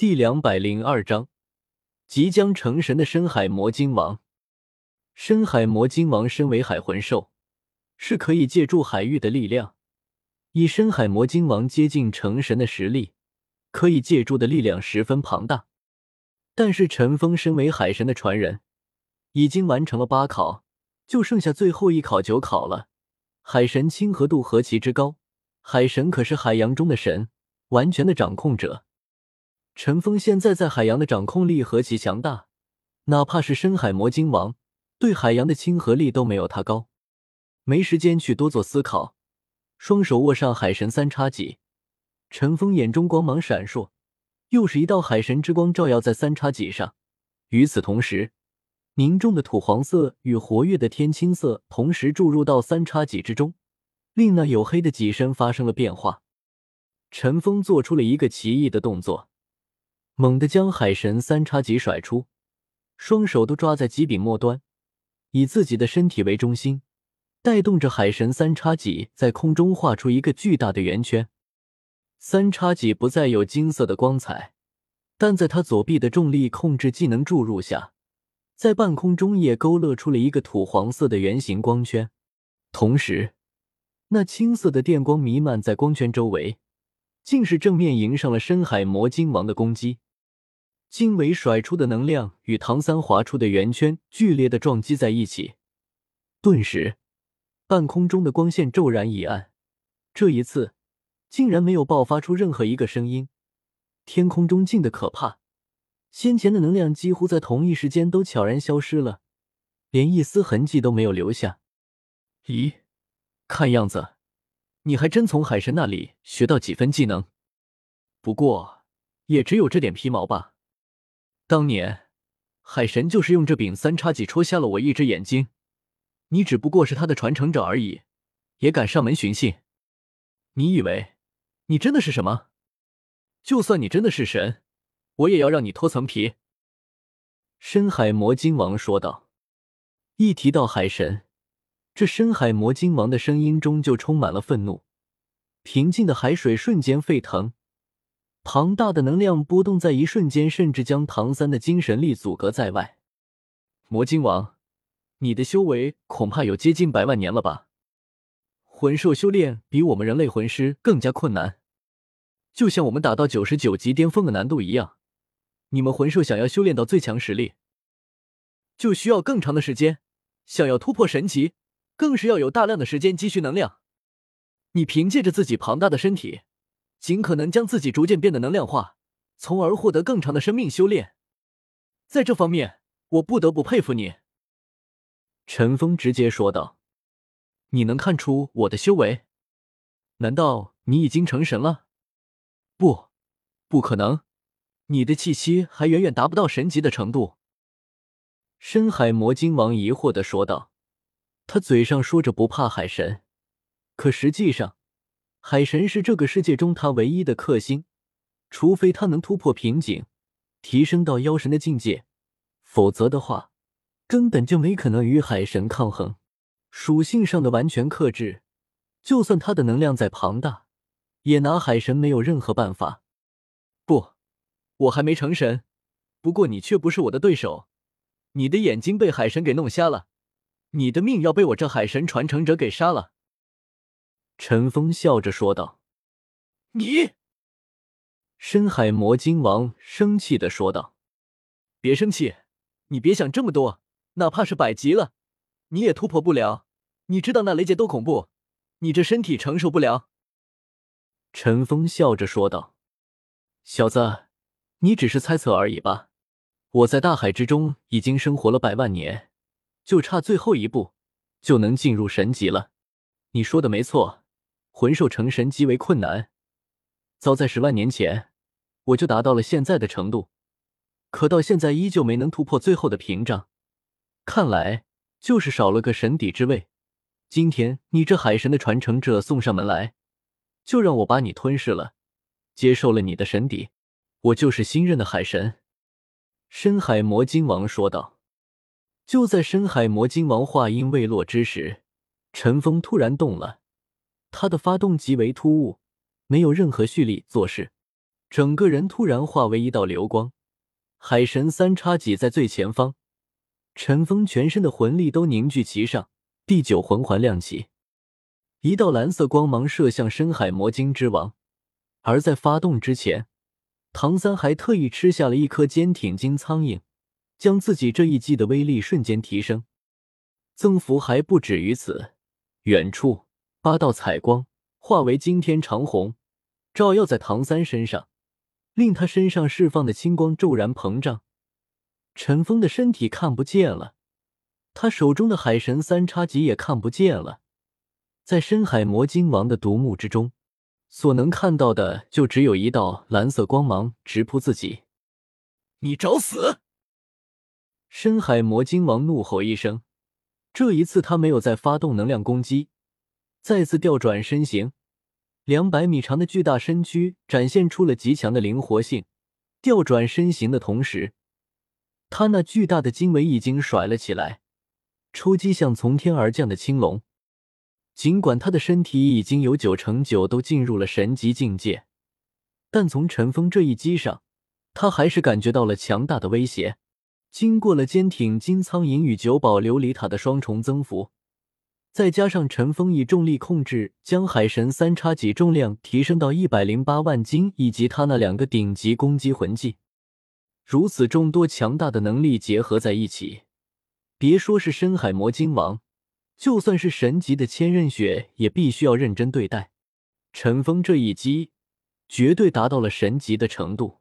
第两百零二章，即将成神的深海魔晶王。深海魔晶王身为海魂兽，是可以借助海域的力量。以深海魔晶王接近成神的实力，可以借助的力量十分庞大。但是陈峰身为海神的传人，已经完成了八考，就剩下最后一考九考了。海神亲和度何其之高！海神可是海洋中的神，完全的掌控者。陈峰现在在海洋的掌控力何其强大，哪怕是深海魔晶王，对海洋的亲和力都没有他高。没时间去多做思考，双手握上海神三叉戟，陈峰眼中光芒闪烁，又是一道海神之光照耀在三叉戟上。与此同时，凝重的土黄色与活跃的天青色同时注入到三叉戟之中，令那黝黑的戟身发生了变化。陈峰做出了一个奇异的动作。猛地将海神三叉戟甩出，双手都抓在戟柄末端，以自己的身体为中心，带动着海神三叉戟在空中画出一个巨大的圆圈。三叉戟不再有金色的光彩，但在他左臂的重力控制技能注入下，在半空中也勾勒出了一个土黄色的圆形光圈。同时，那青色的电光弥漫在光圈周围，竟是正面迎上了深海魔晶王的攻击。经纬甩出的能量与唐三划出的圆圈剧烈的撞击在一起，顿时半空中的光线骤然一暗。这一次竟然没有爆发出任何一个声音，天空中静的可怕，先前的能量几乎在同一时间都悄然消失了，连一丝痕迹都没有留下。咦，看样子你还真从海神那里学到几分技能，不过也只有这点皮毛吧。当年，海神就是用这柄三叉戟戳瞎了我一只眼睛。你只不过是他的传承者而已，也敢上门寻衅？你以为你真的是什么？就算你真的是神，我也要让你脱层皮。”深海魔鲸王说道。一提到海神，这深海魔鲸王的声音中就充满了愤怒。平静的海水瞬间沸腾。庞大的能量波动在一瞬间，甚至将唐三的精神力阻隔在外。魔晶王，你的修为恐怕有接近百万年了吧？魂兽修炼比我们人类魂师更加困难，就像我们打到九十九级巅峰的难度一样。你们魂兽想要修炼到最强实力，就需要更长的时间；想要突破神级，更是要有大量的时间积蓄能量。你凭借着自己庞大的身体。尽可能将自己逐渐变得能量化，从而获得更长的生命修炼。在这方面，我不得不佩服你。”陈峰直接说道，“你能看出我的修为？难道你已经成神了？不，不可能，你的气息还远远达不到神级的程度。”深海魔晶王疑惑的说道，他嘴上说着不怕海神，可实际上。海神是这个世界中他唯一的克星，除非他能突破瓶颈，提升到妖神的境界，否则的话，根本就没可能与海神抗衡。属性上的完全克制，就算他的能量再庞大，也拿海神没有任何办法。不，我还没成神，不过你却不是我的对手。你的眼睛被海神给弄瞎了，你的命要被我这海神传承者给杀了。陈峰笑着说道：“你。”深海魔鲸王生气的说道：“别生气，你别想这么多，哪怕是百级了，你也突破不了。你知道那雷劫多恐怖，你这身体承受不了。”陈峰笑着说道：“小子，你只是猜测而已吧？我在大海之中已经生活了百万年，就差最后一步，就能进入神级了。你说的没错。”魂兽成神极为困难，早在十万年前我就达到了现在的程度，可到现在依旧没能突破最后的屏障，看来就是少了个神底之位。今天你这海神的传承者送上门来，就让我把你吞噬了，接受了你的神底，我就是新任的海神。”深海魔晶王说道。就在深海魔晶王话音未落之时，陈峰突然动了。他的发动极为突兀，没有任何蓄力做事。整个人突然化为一道流光。海神三叉戟在最前方，陈峰全身的魂力都凝聚其上，第九魂环亮起，一道蓝色光芒射向深海魔晶之王。而在发动之前，唐三还特意吃下了一颗坚挺金苍蝇，将自己这一击的威力瞬间提升。增幅还不止于此，远处八道彩光化为惊天长虹，照耀在唐三身上，令他身上释放的青光骤然膨胀。陈峰的身体看不见了，他手中的海神三叉戟也看不见了，在深海魔晶王的独目之中。所能看到的就只有一道蓝色光芒直扑自己，你找死！深海魔晶王怒吼一声，这一次他没有再发动能量攻击，再次调转身形，两百米长的巨大身躯展现出了极强的灵活性。调转身形的同时，他那巨大的经纬已经甩了起来，抽击向从天而降的青龙。尽管他的身体已经有九成九都进入了神级境界，但从陈峰这一击上，他还是感觉到了强大的威胁。经过了坚挺金苍蝇与九宝琉璃塔的双重增幅，再加上陈峰以重力控制将海神三叉戟重量提升到一百零八万斤，以及他那两个顶级攻击魂技，如此众多强大的能力结合在一起，别说是深海魔晶王。就算是神级的千仞雪，也必须要认真对待。陈峰这一击，绝对达到了神级的程度。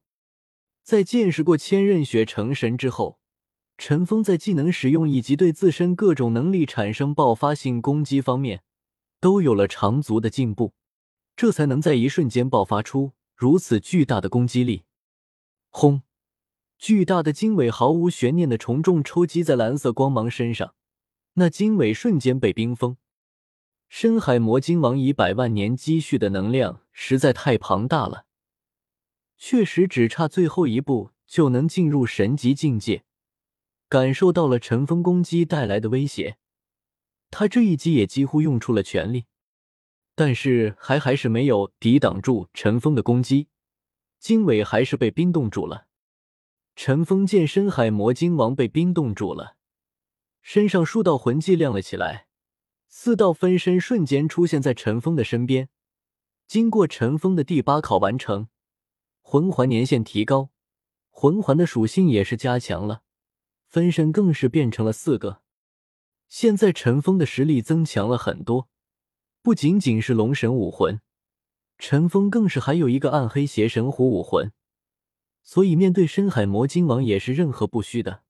在见识过千仞雪成神之后，陈峰在技能使用以及对自身各种能力产生爆发性攻击方面，都有了长足的进步，这才能在一瞬间爆发出如此巨大的攻击力。轰！巨大的经纬毫无悬念的重重抽击在蓝色光芒身上。那经纬瞬间被冰封。深海魔晶王以百万年积蓄的能量实在太庞大了，确实只差最后一步就能进入神级境界。感受到了尘封攻击带来的威胁，他这一击也几乎用出了全力，但是还还是没有抵挡住尘封的攻击，经纬还是被冰冻住了。尘封见深海魔晶王被冰冻住了。身上数道魂技亮了起来，四道分身瞬间出现在陈峰的身边。经过陈峰的第八考完成，魂环年限提高，魂环的属性也是加强了，分身更是变成了四个。现在陈峰的实力增强了很多，不仅仅是龙神武魂，陈峰更是还有一个暗黑邪神虎武魂，所以面对深海魔鲸王也是任何不虚的。